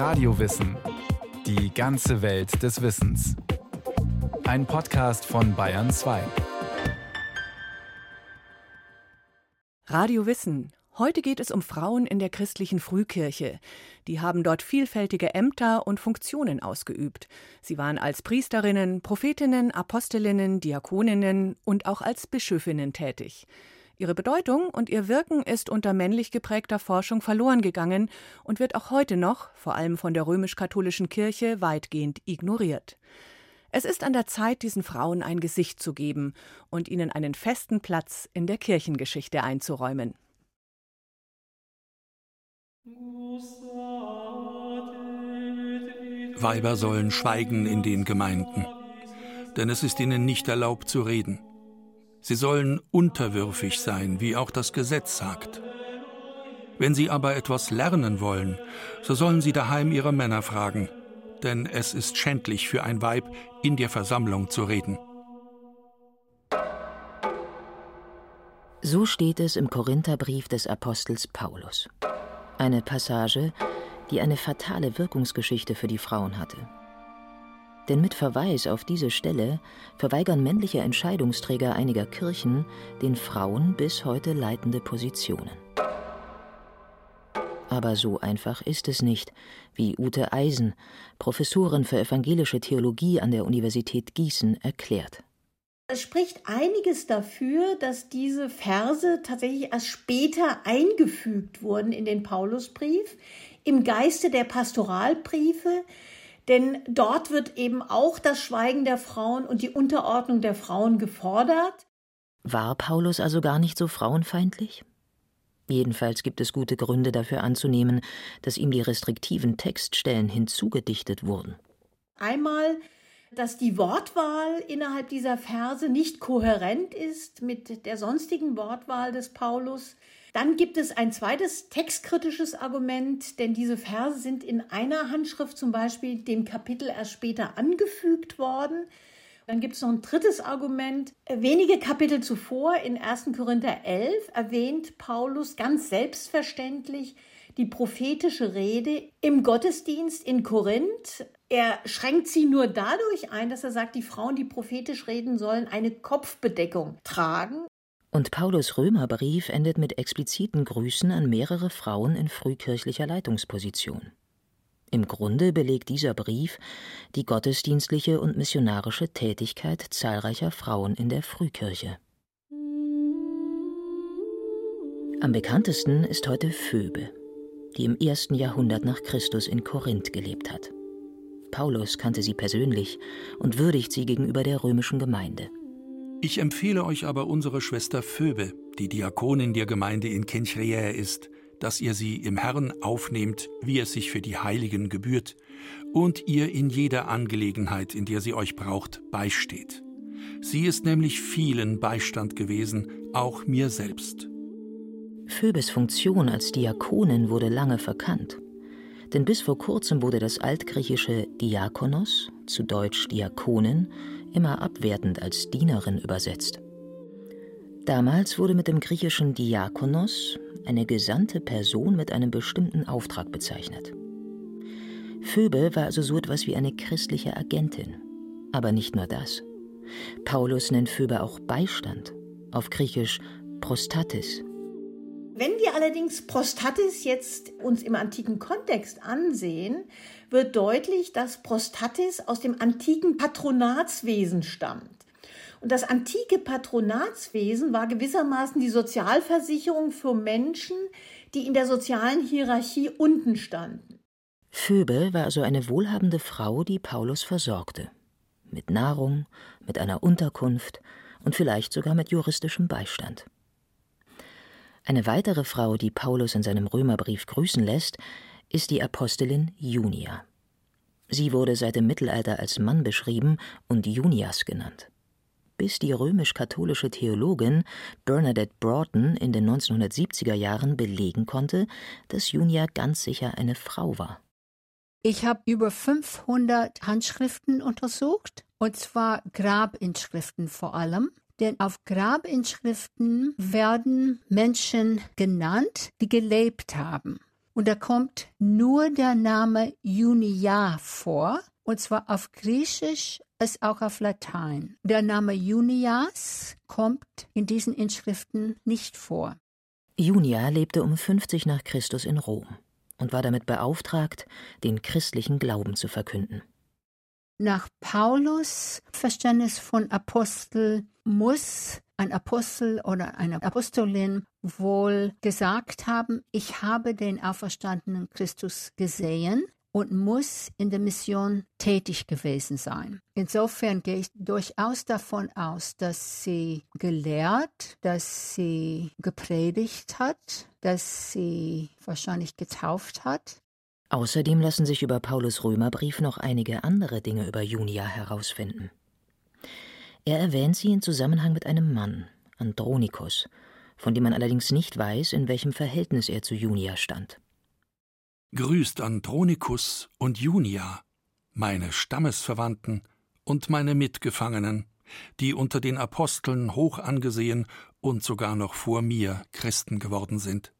Radiowissen. Die ganze Welt des Wissens. Ein Podcast von Bayern 2. Radio Wissen. Heute geht es um Frauen in der christlichen Frühkirche. Die haben dort vielfältige Ämter und Funktionen ausgeübt. Sie waren als Priesterinnen, Prophetinnen, Apostelinnen, Diakoninnen und auch als Bischöfinnen tätig. Ihre Bedeutung und ihr Wirken ist unter männlich geprägter Forschung verloren gegangen und wird auch heute noch, vor allem von der römisch-katholischen Kirche, weitgehend ignoriert. Es ist an der Zeit, diesen Frauen ein Gesicht zu geben und ihnen einen festen Platz in der Kirchengeschichte einzuräumen. Weiber sollen schweigen in den Gemeinden, denn es ist ihnen nicht erlaubt zu reden. Sie sollen unterwürfig sein, wie auch das Gesetz sagt. Wenn sie aber etwas lernen wollen, so sollen sie daheim ihre Männer fragen, denn es ist schändlich für ein Weib, in der Versammlung zu reden. So steht es im Korintherbrief des Apostels Paulus. Eine Passage, die eine fatale Wirkungsgeschichte für die Frauen hatte. Denn mit Verweis auf diese Stelle verweigern männliche Entscheidungsträger einiger Kirchen den Frauen bis heute leitende Positionen. Aber so einfach ist es nicht, wie Ute Eisen, Professorin für evangelische Theologie an der Universität Gießen, erklärt. Es spricht einiges dafür, dass diese Verse tatsächlich erst später eingefügt wurden in den Paulusbrief, im Geiste der Pastoralbriefe, denn dort wird eben auch das Schweigen der Frauen und die Unterordnung der Frauen gefordert. War Paulus also gar nicht so frauenfeindlich? Jedenfalls gibt es gute Gründe dafür anzunehmen, dass ihm die restriktiven Textstellen hinzugedichtet wurden. Einmal, dass die Wortwahl innerhalb dieser Verse nicht kohärent ist mit der sonstigen Wortwahl des Paulus. Dann gibt es ein zweites textkritisches Argument, denn diese Verse sind in einer Handschrift zum Beispiel dem Kapitel erst später angefügt worden. Dann gibt es noch ein drittes Argument. Wenige Kapitel zuvor, in 1. Korinther 11, erwähnt Paulus ganz selbstverständlich die prophetische Rede im Gottesdienst in Korinth. Er schränkt sie nur dadurch ein, dass er sagt, die Frauen, die prophetisch reden sollen, eine Kopfbedeckung tragen. Und Paulus Römerbrief endet mit expliziten Grüßen an mehrere Frauen in frühkirchlicher Leitungsposition. Im Grunde belegt dieser Brief die gottesdienstliche und missionarische Tätigkeit zahlreicher Frauen in der Frühkirche. Am bekanntesten ist heute Phoebe, die im ersten Jahrhundert nach Christus in Korinth gelebt hat. Paulus kannte sie persönlich und würdigt sie gegenüber der römischen Gemeinde. Ich empfehle euch aber unsere Schwester Phoebe, die Diakonin der Gemeinde in Kenchreae ist, dass ihr sie im Herrn aufnehmt, wie es sich für die Heiligen gebührt, und ihr in jeder Angelegenheit, in der sie euch braucht, beisteht. Sie ist nämlich vielen Beistand gewesen, auch mir selbst. Phoebes Funktion als Diakonin wurde lange verkannt. Denn bis vor kurzem wurde das altgriechische Diakonos, zu Deutsch Diakonin, immer abwertend als Dienerin übersetzt. Damals wurde mit dem griechischen Diakonos eine gesandte Person mit einem bestimmten Auftrag bezeichnet. Phoebe war also so etwas wie eine christliche Agentin. Aber nicht nur das. Paulus nennt Phoebe auch Beistand, auf Griechisch Prostatis. Wenn wir allerdings Prostatis jetzt uns im antiken Kontext ansehen, wird deutlich, dass Prostatis aus dem antiken Patronatswesen stammt. Und das antike Patronatswesen war gewissermaßen die Sozialversicherung für Menschen, die in der sozialen Hierarchie unten standen. Phoebe war also eine wohlhabende Frau, die Paulus versorgte. Mit Nahrung, mit einer Unterkunft und vielleicht sogar mit juristischem Beistand. Eine weitere Frau, die Paulus in seinem Römerbrief grüßen lässt, ist die Apostelin Junia. Sie wurde seit dem Mittelalter als Mann beschrieben und Junias genannt. Bis die römisch-katholische Theologin Bernadette Broughton in den 1970er Jahren belegen konnte, dass Junia ganz sicher eine Frau war. Ich habe über 500 Handschriften untersucht, und zwar Grabinschriften vor allem. Denn auf Grabinschriften werden Menschen genannt, die gelebt haben. Und da kommt nur der Name Junia vor, und zwar auf Griechisch als auch auf Latein. Der Name Junias kommt in diesen Inschriften nicht vor. Junia lebte um 50 nach Christus in Rom und war damit beauftragt, den christlichen Glauben zu verkünden. Nach Paulus Verständnis von Apostel muss ein Apostel oder eine Apostolin wohl gesagt haben, ich habe den auferstandenen Christus gesehen und muss in der Mission tätig gewesen sein. Insofern gehe ich durchaus davon aus, dass sie gelehrt, dass sie gepredigt hat, dass sie wahrscheinlich getauft hat. Außerdem lassen sich über Paulus Römerbrief noch einige andere Dinge über Junia herausfinden. Er erwähnt sie in Zusammenhang mit einem Mann, Andronikus, von dem man allerdings nicht weiß, in welchem Verhältnis er zu Junia stand. Grüßt Andronikus und Junia, meine Stammesverwandten und meine Mitgefangenen, die unter den Aposteln hoch angesehen und sogar noch vor mir Christen geworden sind.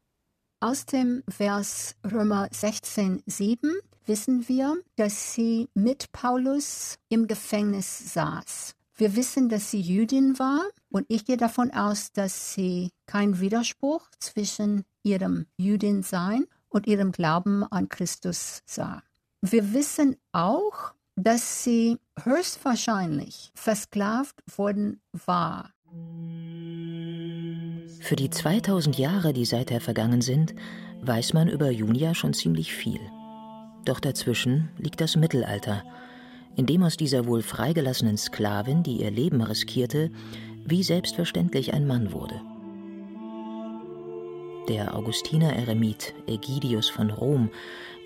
Aus dem Vers Römer 16, 7 wissen wir, dass sie mit Paulus im Gefängnis saß. Wir wissen, dass sie Jüdin war und ich gehe davon aus, dass sie keinen Widerspruch zwischen ihrem Jüdin-Sein und ihrem Glauben an Christus sah. Wir wissen auch, dass sie höchstwahrscheinlich versklavt worden war. Für die 2000 Jahre, die seither vergangen sind, weiß man über Junia schon ziemlich viel. Doch dazwischen liegt das Mittelalter, in dem aus dieser wohl freigelassenen Sklavin, die ihr Leben riskierte, wie selbstverständlich ein Mann wurde. Der Augustiner-Eremit Ägidius von Rom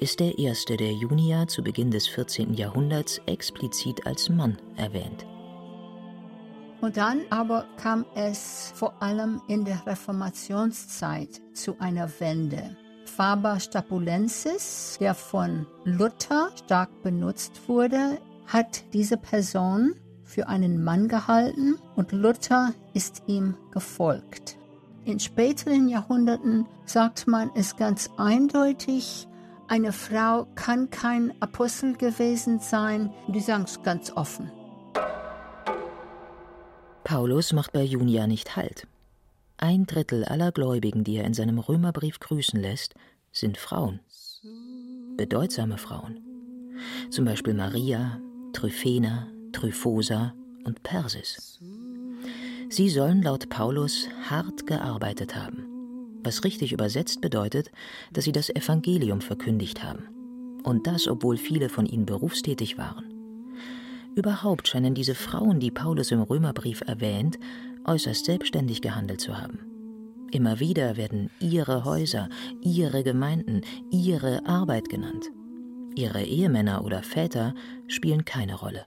ist der erste, der Junia zu Beginn des 14. Jahrhunderts explizit als Mann erwähnt. Und dann aber kam es vor allem in der Reformationszeit zu einer Wende. Faber Stapulensis, der von Luther stark benutzt wurde, hat diese Person für einen Mann gehalten und Luther ist ihm gefolgt. In späteren Jahrhunderten sagt man es ganz eindeutig, eine Frau kann kein Apostel gewesen sein. Die sagen es ganz offen. Paulus macht bei Junia nicht Halt. Ein Drittel aller Gläubigen, die er in seinem Römerbrief grüßen lässt, sind Frauen. Bedeutsame Frauen. Zum Beispiel Maria, Tryphena, Tryphosa und Persis. Sie sollen laut Paulus hart gearbeitet haben, was richtig übersetzt bedeutet, dass sie das Evangelium verkündigt haben. Und das, obwohl viele von ihnen berufstätig waren. Überhaupt scheinen diese Frauen, die Paulus im Römerbrief erwähnt, äußerst selbstständig gehandelt zu haben. Immer wieder werden ihre Häuser, ihre Gemeinden, ihre Arbeit genannt. Ihre Ehemänner oder Väter spielen keine Rolle.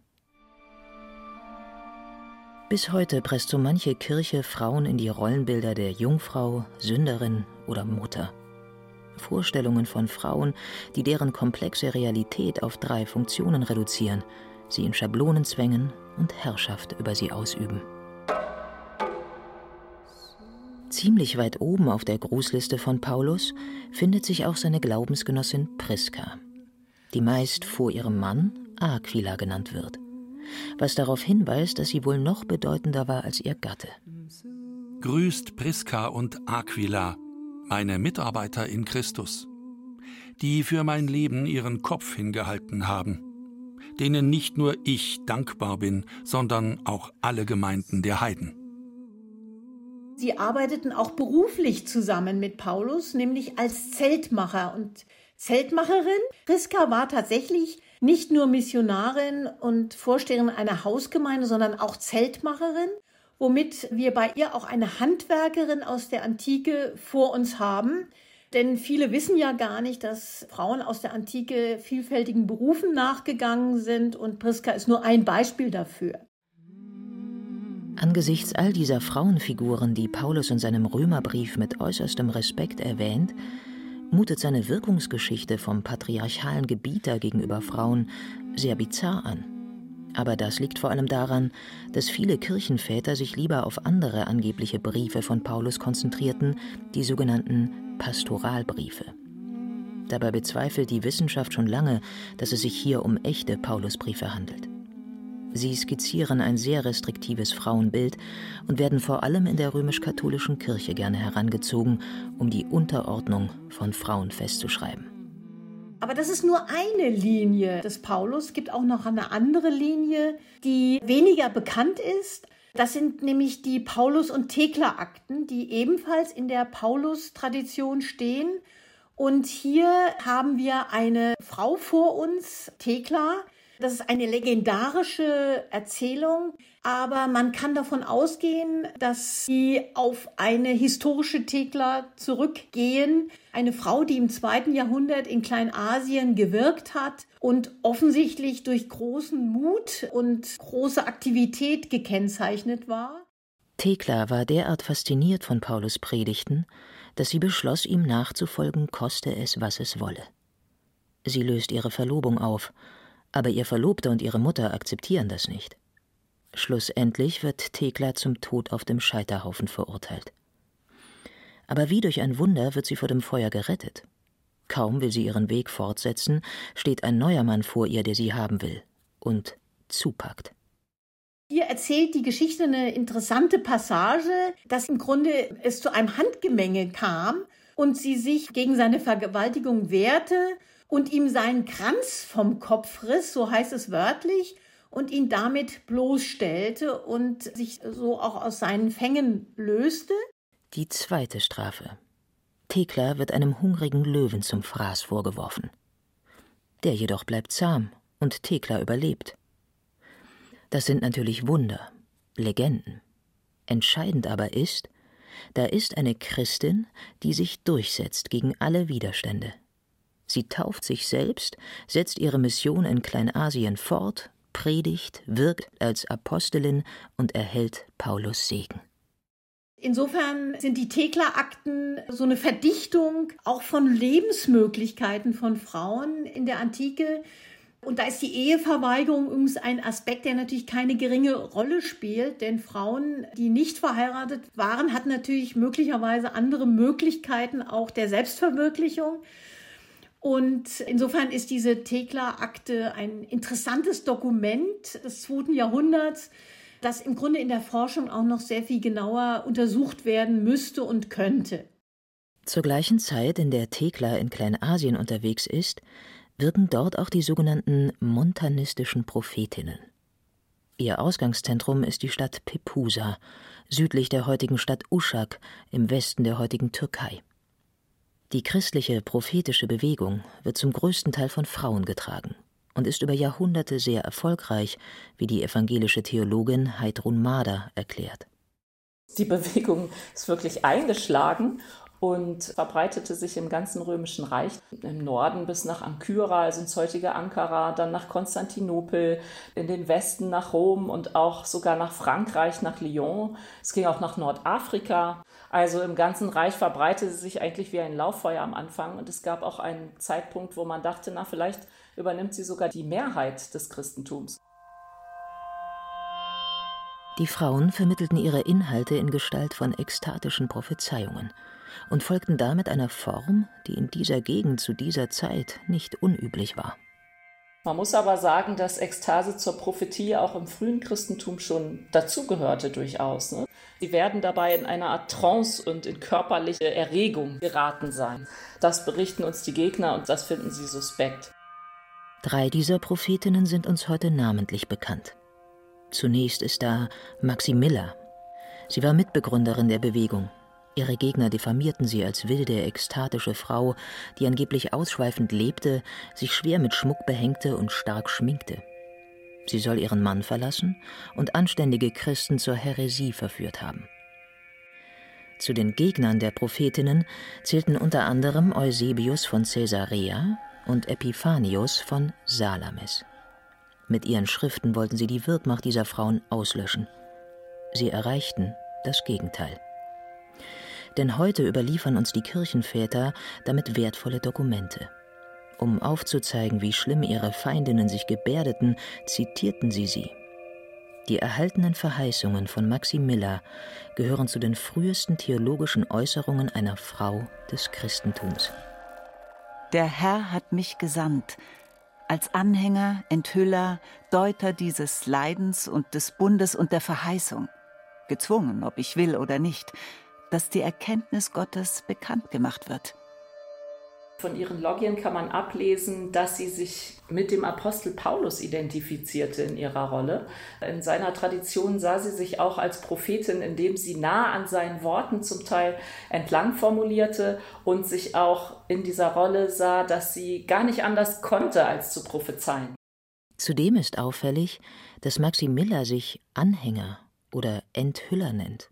Bis heute presst so manche Kirche Frauen in die Rollenbilder der Jungfrau, Sünderin oder Mutter. Vorstellungen von Frauen, die deren komplexe Realität auf drei Funktionen reduzieren, sie in Schablonen zwängen und Herrschaft über sie ausüben. Ziemlich weit oben auf der Grußliste von Paulus findet sich auch seine Glaubensgenossin Priska, die meist vor ihrem Mann Aquila genannt wird was darauf hinweist, dass sie wohl noch bedeutender war als ihr Gatte. Grüßt Priska und Aquila, meine Mitarbeiter in Christus, die für mein Leben ihren Kopf hingehalten haben, denen nicht nur ich dankbar bin, sondern auch alle Gemeinden der Heiden. Sie arbeiteten auch beruflich zusammen mit Paulus, nämlich als Zeltmacher und Zeltmacherin. Priska war tatsächlich nicht nur Missionarin und Vorsteherin einer Hausgemeinde, sondern auch Zeltmacherin, womit wir bei ihr auch eine Handwerkerin aus der Antike vor uns haben. Denn viele wissen ja gar nicht, dass Frauen aus der Antike vielfältigen Berufen nachgegangen sind und Priska ist nur ein Beispiel dafür. Angesichts all dieser Frauenfiguren, die Paulus in seinem Römerbrief mit äußerstem Respekt erwähnt, mutet seine Wirkungsgeschichte vom patriarchalen Gebieter gegenüber Frauen sehr bizarr an. Aber das liegt vor allem daran, dass viele Kirchenväter sich lieber auf andere angebliche Briefe von Paulus konzentrierten, die sogenannten Pastoralbriefe. Dabei bezweifelt die Wissenschaft schon lange, dass es sich hier um echte Paulusbriefe handelt. Sie skizzieren ein sehr restriktives Frauenbild und werden vor allem in der römisch-katholischen Kirche gerne herangezogen, um die Unterordnung von Frauen festzuschreiben. Aber das ist nur eine Linie des Paulus. Es gibt auch noch eine andere Linie, die weniger bekannt ist. Das sind nämlich die Paulus- und Thekla-Akten, die ebenfalls in der Paulus-Tradition stehen. Und hier haben wir eine Frau vor uns, Thekla, das ist eine legendarische Erzählung, aber man kann davon ausgehen, dass sie auf eine historische Thekla zurückgehen. Eine Frau, die im zweiten Jahrhundert in Kleinasien gewirkt hat und offensichtlich durch großen Mut und große Aktivität gekennzeichnet war. Thekla war derart fasziniert von Paulus Predigten, dass sie beschloss, ihm nachzufolgen, koste es, was es wolle. Sie löst ihre Verlobung auf aber ihr Verlobter und ihre Mutter akzeptieren das nicht. Schlussendlich wird Thekla zum Tod auf dem Scheiterhaufen verurteilt. Aber wie durch ein Wunder wird sie vor dem Feuer gerettet. Kaum will sie ihren Weg fortsetzen, steht ein neuer Mann vor ihr, der sie haben will und zupackt. Hier erzählt die Geschichte eine interessante Passage, dass im Grunde es zu einem Handgemenge kam und sie sich gegen seine Vergewaltigung wehrte und ihm seinen Kranz vom Kopf riss, so heißt es wörtlich, und ihn damit bloßstellte und sich so auch aus seinen Fängen löste. Die zweite Strafe. Thekla wird einem hungrigen Löwen zum Fraß vorgeworfen. Der jedoch bleibt zahm und Thekla überlebt. Das sind natürlich Wunder, Legenden. Entscheidend aber ist, da ist eine Christin, die sich durchsetzt gegen alle Widerstände. Sie tauft sich selbst, setzt ihre Mission in Kleinasien fort, predigt, wirkt als Apostelin und erhält Paulus Segen. Insofern sind die Thekla-Akten so eine Verdichtung auch von Lebensmöglichkeiten von Frauen in der Antike. Und da ist die Eheverweigerung übrigens ein Aspekt, der natürlich keine geringe Rolle spielt, denn Frauen, die nicht verheiratet waren, hatten natürlich möglicherweise andere Möglichkeiten auch der Selbstverwirklichung. Und insofern ist diese Thekla-Akte ein interessantes Dokument des zweiten Jahrhunderts, das im Grunde in der Forschung auch noch sehr viel genauer untersucht werden müsste und könnte. Zur gleichen Zeit, in der Thekla in Kleinasien unterwegs ist, wirken dort auch die sogenannten montanistischen Prophetinnen. Ihr Ausgangszentrum ist die Stadt Pepusa, südlich der heutigen Stadt Uschak im Westen der heutigen Türkei. Die christliche prophetische Bewegung wird zum größten Teil von Frauen getragen und ist über Jahrhunderte sehr erfolgreich, wie die evangelische Theologin Heidrun Mader erklärt. Die Bewegung ist wirklich eingeschlagen und verbreitete sich im ganzen römischen Reich, im Norden bis nach Ankyra, also ins heutige Ankara, dann nach Konstantinopel, in den Westen nach Rom und auch sogar nach Frankreich, nach Lyon. Es ging auch nach Nordafrika. Also im ganzen Reich verbreitete sich eigentlich wie ein Lauffeuer am Anfang und es gab auch einen Zeitpunkt, wo man dachte, na vielleicht übernimmt sie sogar die Mehrheit des Christentums. Die Frauen vermittelten ihre Inhalte in Gestalt von ekstatischen Prophezeiungen und folgten damit einer Form, die in dieser Gegend zu dieser Zeit nicht unüblich war. Man muss aber sagen, dass Ekstase zur Prophetie auch im frühen Christentum schon dazugehörte durchaus. Ne? Sie werden dabei in einer Art Trance und in körperliche Erregung geraten sein. Das berichten uns die Gegner und das finden sie suspekt. Drei dieser Prophetinnen sind uns heute namentlich bekannt. Zunächst ist da Maximilla. Sie war Mitbegründerin der Bewegung Ihre Gegner diffamierten sie als wilde, ekstatische Frau, die angeblich ausschweifend lebte, sich schwer mit Schmuck behängte und stark schminkte. Sie soll ihren Mann verlassen und anständige Christen zur Häresie verführt haben. Zu den Gegnern der Prophetinnen zählten unter anderem Eusebius von Caesarea und Epiphanius von Salamis. Mit ihren Schriften wollten sie die Wirkmacht dieser Frauen auslöschen. Sie erreichten das Gegenteil denn heute überliefern uns die Kirchenväter damit wertvolle Dokumente. Um aufzuzeigen, wie schlimm ihre Feindinnen sich gebärdeten, zitierten sie sie. Die erhaltenen Verheißungen von Maximilla gehören zu den frühesten theologischen Äußerungen einer Frau des Christentums. Der Herr hat mich gesandt, als Anhänger, Enthüller, Deuter dieses Leidens und des Bundes und der Verheißung, gezwungen, ob ich will oder nicht, dass die Erkenntnis Gottes bekannt gemacht wird. Von ihren Logien kann man ablesen, dass sie sich mit dem Apostel Paulus identifizierte in ihrer Rolle. In seiner Tradition sah sie sich auch als Prophetin, indem sie nah an seinen Worten zum Teil entlang formulierte und sich auch in dieser Rolle sah, dass sie gar nicht anders konnte, als zu prophezeien. Zudem ist auffällig, dass Maximilla sich Anhänger oder Enthüller nennt,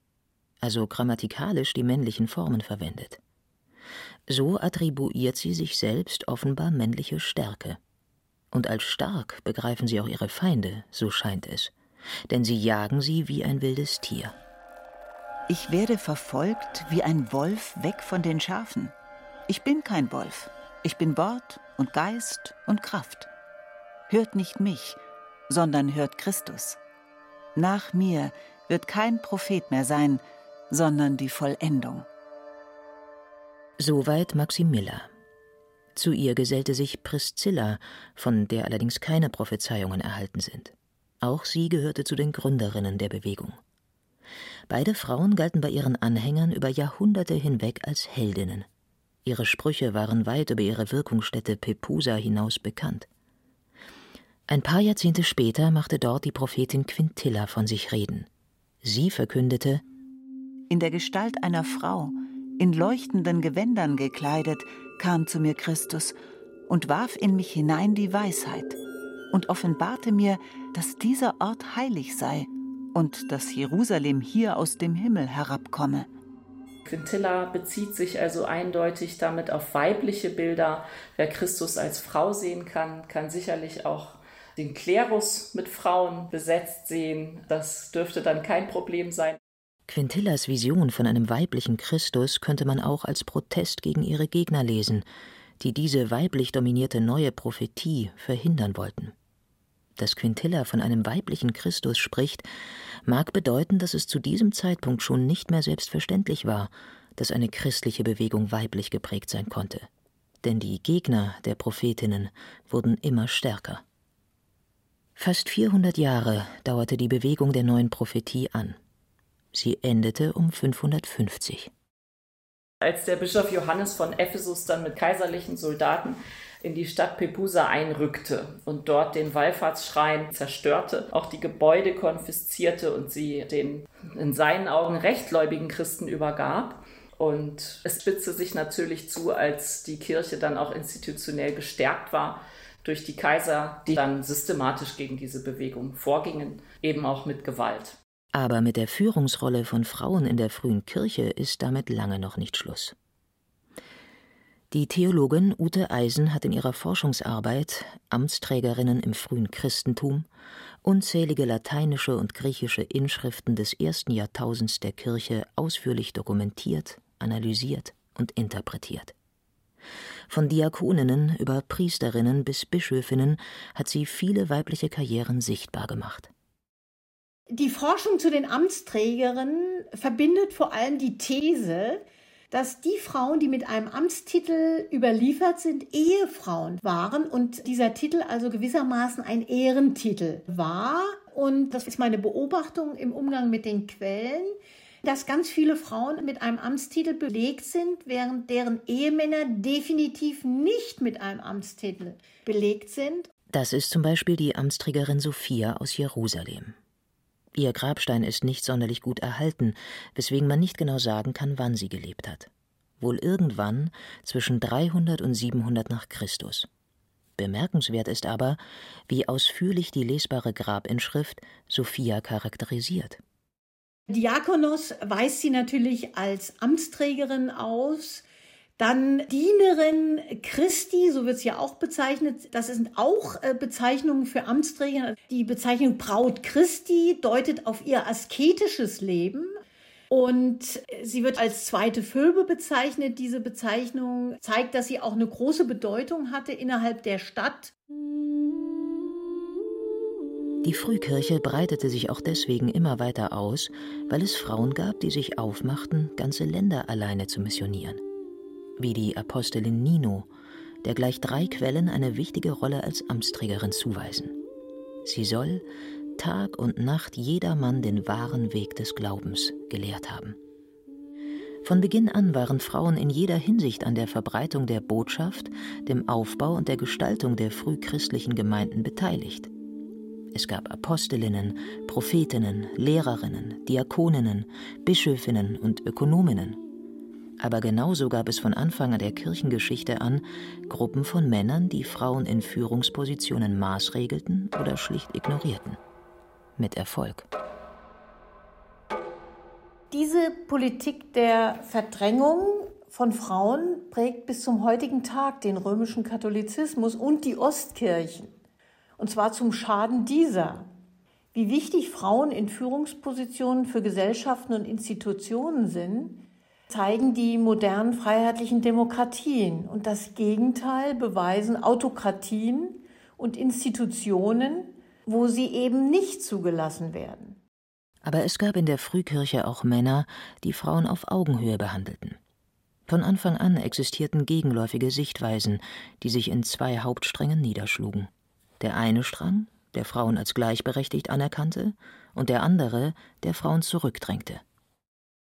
also grammatikalisch die männlichen Formen verwendet. So attribuiert sie sich selbst offenbar männliche Stärke. Und als stark begreifen sie auch ihre Feinde, so scheint es, denn sie jagen sie wie ein wildes Tier. Ich werde verfolgt wie ein Wolf weg von den Schafen. Ich bin kein Wolf, ich bin Wort und Geist und Kraft. Hört nicht mich, sondern hört Christus. Nach mir wird kein Prophet mehr sein, sondern die Vollendung. Soweit Maximilla. Zu ihr gesellte sich Priscilla, von der allerdings keine Prophezeiungen erhalten sind. Auch sie gehörte zu den Gründerinnen der Bewegung. Beide Frauen galten bei ihren Anhängern über Jahrhunderte hinweg als Heldinnen. Ihre Sprüche waren weit über ihre Wirkungsstätte Pepusa hinaus bekannt. Ein paar Jahrzehnte später machte dort die Prophetin Quintilla von sich reden. Sie verkündete In der Gestalt einer Frau in leuchtenden Gewändern gekleidet, kam zu mir Christus und warf in mich hinein die Weisheit und offenbarte mir, dass dieser Ort heilig sei und dass Jerusalem hier aus dem Himmel herabkomme. Quintilla bezieht sich also eindeutig damit auf weibliche Bilder. Wer Christus als Frau sehen kann, kann sicherlich auch den Klerus mit Frauen besetzt sehen. Das dürfte dann kein Problem sein. Quintillas Vision von einem weiblichen Christus könnte man auch als Protest gegen ihre Gegner lesen, die diese weiblich dominierte neue Prophetie verhindern wollten. Dass Quintilla von einem weiblichen Christus spricht, mag bedeuten, dass es zu diesem Zeitpunkt schon nicht mehr selbstverständlich war, dass eine christliche Bewegung weiblich geprägt sein konnte. Denn die Gegner der Prophetinnen wurden immer stärker. Fast 400 Jahre dauerte die Bewegung der neuen Prophetie an. Sie endete um 550. Als der Bischof Johannes von Ephesus dann mit kaiserlichen Soldaten in die Stadt Pepusa einrückte und dort den Wallfahrtsschrein zerstörte, auch die Gebäude konfiszierte und sie den in seinen Augen rechtgläubigen Christen übergab. Und es spitzte sich natürlich zu, als die Kirche dann auch institutionell gestärkt war durch die Kaiser, die dann systematisch gegen diese Bewegung vorgingen, eben auch mit Gewalt. Aber mit der Führungsrolle von Frauen in der frühen Kirche ist damit lange noch nicht Schluss. Die Theologin Ute Eisen hat in ihrer Forschungsarbeit Amtsträgerinnen im frühen Christentum unzählige lateinische und griechische Inschriften des ersten Jahrtausends der Kirche ausführlich dokumentiert, analysiert und interpretiert. Von Diakoninnen über Priesterinnen bis Bischöfinnen hat sie viele weibliche Karrieren sichtbar gemacht. Die Forschung zu den Amtsträgerinnen verbindet vor allem die These, dass die Frauen, die mit einem Amtstitel überliefert sind, Ehefrauen waren und dieser Titel also gewissermaßen ein Ehrentitel war. Und das ist meine Beobachtung im Umgang mit den Quellen, dass ganz viele Frauen mit einem Amtstitel belegt sind, während deren Ehemänner definitiv nicht mit einem Amtstitel belegt sind. Das ist zum Beispiel die Amtsträgerin Sophia aus Jerusalem. Ihr Grabstein ist nicht sonderlich gut erhalten, weswegen man nicht genau sagen kann, wann sie gelebt hat. Wohl irgendwann zwischen 300 und 700 nach Christus. Bemerkenswert ist aber, wie ausführlich die lesbare Grabinschrift Sophia charakterisiert. Diakonos weist sie natürlich als Amtsträgerin aus, dann Dienerin Christi, so wird sie ja auch bezeichnet. Das sind auch äh, Bezeichnungen für Amtsträger. Die Bezeichnung Braut Christi deutet auf ihr asketisches Leben. Und sie wird als zweite Phoebe bezeichnet. Diese Bezeichnung zeigt, dass sie auch eine große Bedeutung hatte innerhalb der Stadt. Die Frühkirche breitete sich auch deswegen immer weiter aus, weil es Frauen gab, die sich aufmachten, ganze Länder alleine zu missionieren wie die Apostelin Nino, der gleich drei Quellen eine wichtige Rolle als Amtsträgerin zuweisen. Sie soll Tag und Nacht jedermann den wahren Weg des Glaubens gelehrt haben. Von Beginn an waren Frauen in jeder Hinsicht an der Verbreitung der Botschaft, dem Aufbau und der Gestaltung der frühchristlichen Gemeinden beteiligt. Es gab Apostelinnen, Prophetinnen, Lehrerinnen, Diakoninnen, Bischöfinnen und Ökonominnen. Aber genauso gab es von Anfang an der Kirchengeschichte an Gruppen von Männern, die Frauen in Führungspositionen maßregelten oder schlicht ignorierten. Mit Erfolg. Diese Politik der Verdrängung von Frauen prägt bis zum heutigen Tag den römischen Katholizismus und die Ostkirchen. Und zwar zum Schaden dieser. Wie wichtig Frauen in Führungspositionen für Gesellschaften und Institutionen sind, zeigen die modernen freiheitlichen Demokratien. Und das Gegenteil beweisen Autokratien und Institutionen, wo sie eben nicht zugelassen werden. Aber es gab in der Frühkirche auch Männer, die Frauen auf Augenhöhe behandelten. Von Anfang an existierten gegenläufige Sichtweisen, die sich in zwei Hauptsträngen niederschlugen. Der eine Strang, der Frauen als gleichberechtigt anerkannte, und der andere, der Frauen zurückdrängte.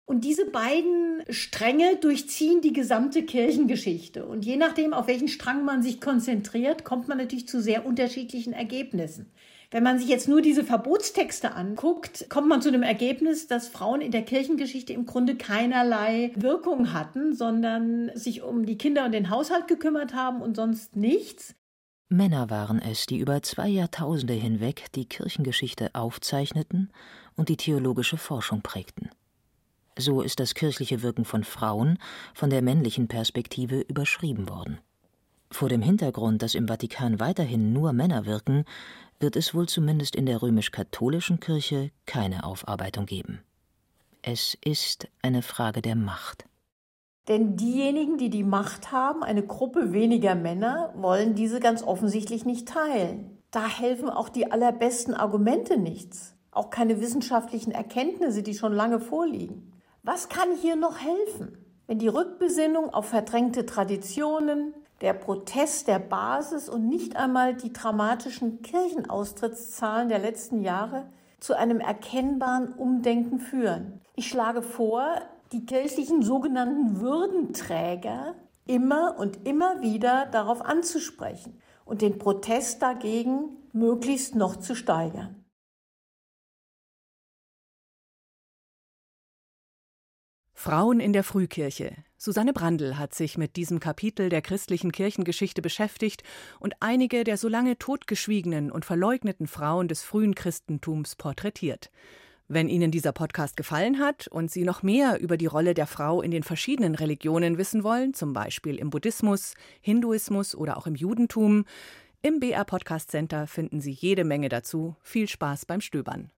Und diese beiden Stränge durchziehen die gesamte Kirchengeschichte. Und je nachdem, auf welchen Strang man sich konzentriert, kommt man natürlich zu sehr unterschiedlichen Ergebnissen. Wenn man sich jetzt nur diese Verbotstexte anguckt, kommt man zu dem Ergebnis, dass Frauen in der Kirchengeschichte im Grunde keinerlei Wirkung hatten, sondern sich um die Kinder und den Haushalt gekümmert haben und sonst nichts. Männer waren es, die über zwei Jahrtausende hinweg die Kirchengeschichte aufzeichneten und die theologische Forschung prägten. So ist das kirchliche Wirken von Frauen von der männlichen Perspektive überschrieben worden. Vor dem Hintergrund, dass im Vatikan weiterhin nur Männer wirken, wird es wohl zumindest in der römisch-katholischen Kirche keine Aufarbeitung geben. Es ist eine Frage der Macht. Denn diejenigen, die die Macht haben, eine Gruppe weniger Männer, wollen diese ganz offensichtlich nicht teilen. Da helfen auch die allerbesten Argumente nichts, auch keine wissenschaftlichen Erkenntnisse, die schon lange vorliegen. Was kann hier noch helfen? Wenn die Rückbesinnung auf verdrängte Traditionen, der Protest der Basis und nicht einmal die dramatischen Kirchenaustrittszahlen der letzten Jahre zu einem erkennbaren Umdenken führen. Ich schlage vor, die kirchlichen sogenannten Würdenträger immer und immer wieder darauf anzusprechen und den Protest dagegen möglichst noch zu steigern. Frauen in der Frühkirche. Susanne Brandl hat sich mit diesem Kapitel der christlichen Kirchengeschichte beschäftigt und einige der so lange totgeschwiegenen und verleugneten Frauen des frühen Christentums porträtiert. Wenn Ihnen dieser Podcast gefallen hat und Sie noch mehr über die Rolle der Frau in den verschiedenen Religionen wissen wollen, zum Beispiel im Buddhismus, Hinduismus oder auch im Judentum, im BR Podcast Center finden Sie jede Menge dazu. Viel Spaß beim Stöbern.